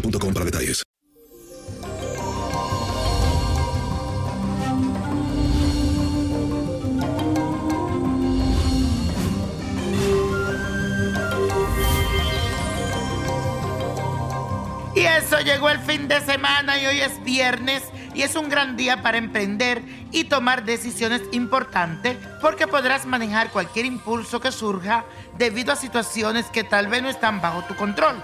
boostmobile.com para detalles. Y eso llegó el fin de semana y hoy es viernes y es un gran día para emprender y tomar decisiones importantes porque podrás manejar cualquier impulso que surja debido a situaciones que tal vez no están bajo tu control.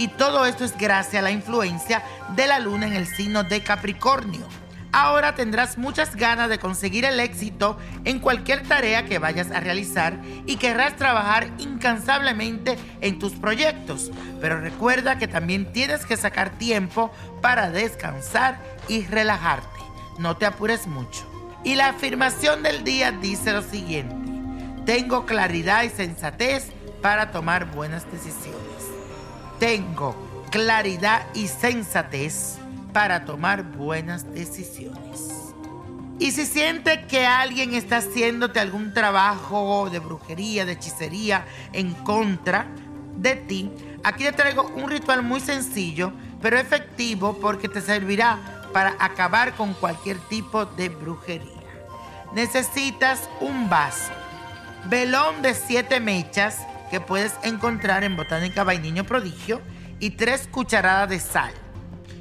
Y todo esto es gracias a la influencia de la luna en el signo de Capricornio. Ahora tendrás muchas ganas de conseguir el éxito en cualquier tarea que vayas a realizar y querrás trabajar incansablemente en tus proyectos. Pero recuerda que también tienes que sacar tiempo para descansar y relajarte. No te apures mucho. Y la afirmación del día dice lo siguiente. Tengo claridad y sensatez para tomar buenas decisiones. Tengo claridad y sensatez para tomar buenas decisiones. Y si sientes que alguien está haciéndote algún trabajo de brujería, de hechicería en contra de ti, aquí te traigo un ritual muy sencillo, pero efectivo porque te servirá para acabar con cualquier tipo de brujería. Necesitas un vaso, velón de siete mechas que puedes encontrar en Botánica Vainiño Prodigio y tres cucharadas de sal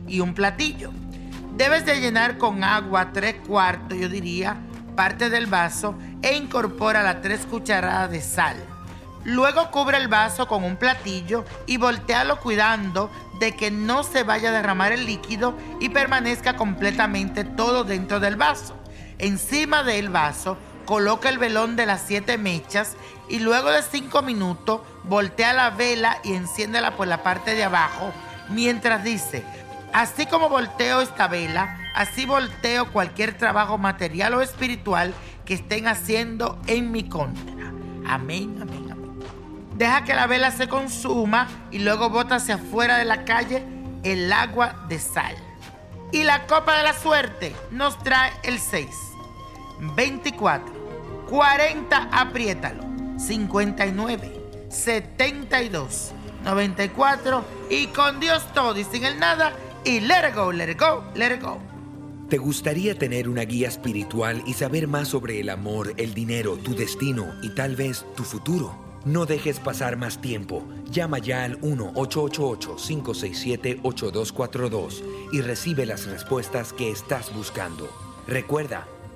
y un platillo. Debes de llenar con agua tres cuartos, yo diría, parte del vaso e incorpora las tres cucharadas de sal. Luego cubre el vaso con un platillo y voltealo cuidando de que no se vaya a derramar el líquido y permanezca completamente todo dentro del vaso. Encima del vaso coloca el velón de las siete mechas y luego de cinco minutos voltea la vela y enciéndela por la parte de abajo mientras dice, así como volteo esta vela, así volteo cualquier trabajo material o espiritual que estén haciendo en mi contra. Amén, amén, amén. Deja que la vela se consuma y luego bota hacia afuera de la calle el agua de sal. Y la copa de la suerte nos trae el 6, 24, 40, apriétalo, 59, 72, 94 y con Dios todo y sin el nada y let it go, let it go, let it go. ¿Te gustaría tener una guía espiritual y saber más sobre el amor, el dinero, tu destino y tal vez tu futuro? No dejes pasar más tiempo. Llama ya al 1-888-567-8242 y recibe las respuestas que estás buscando. Recuerda,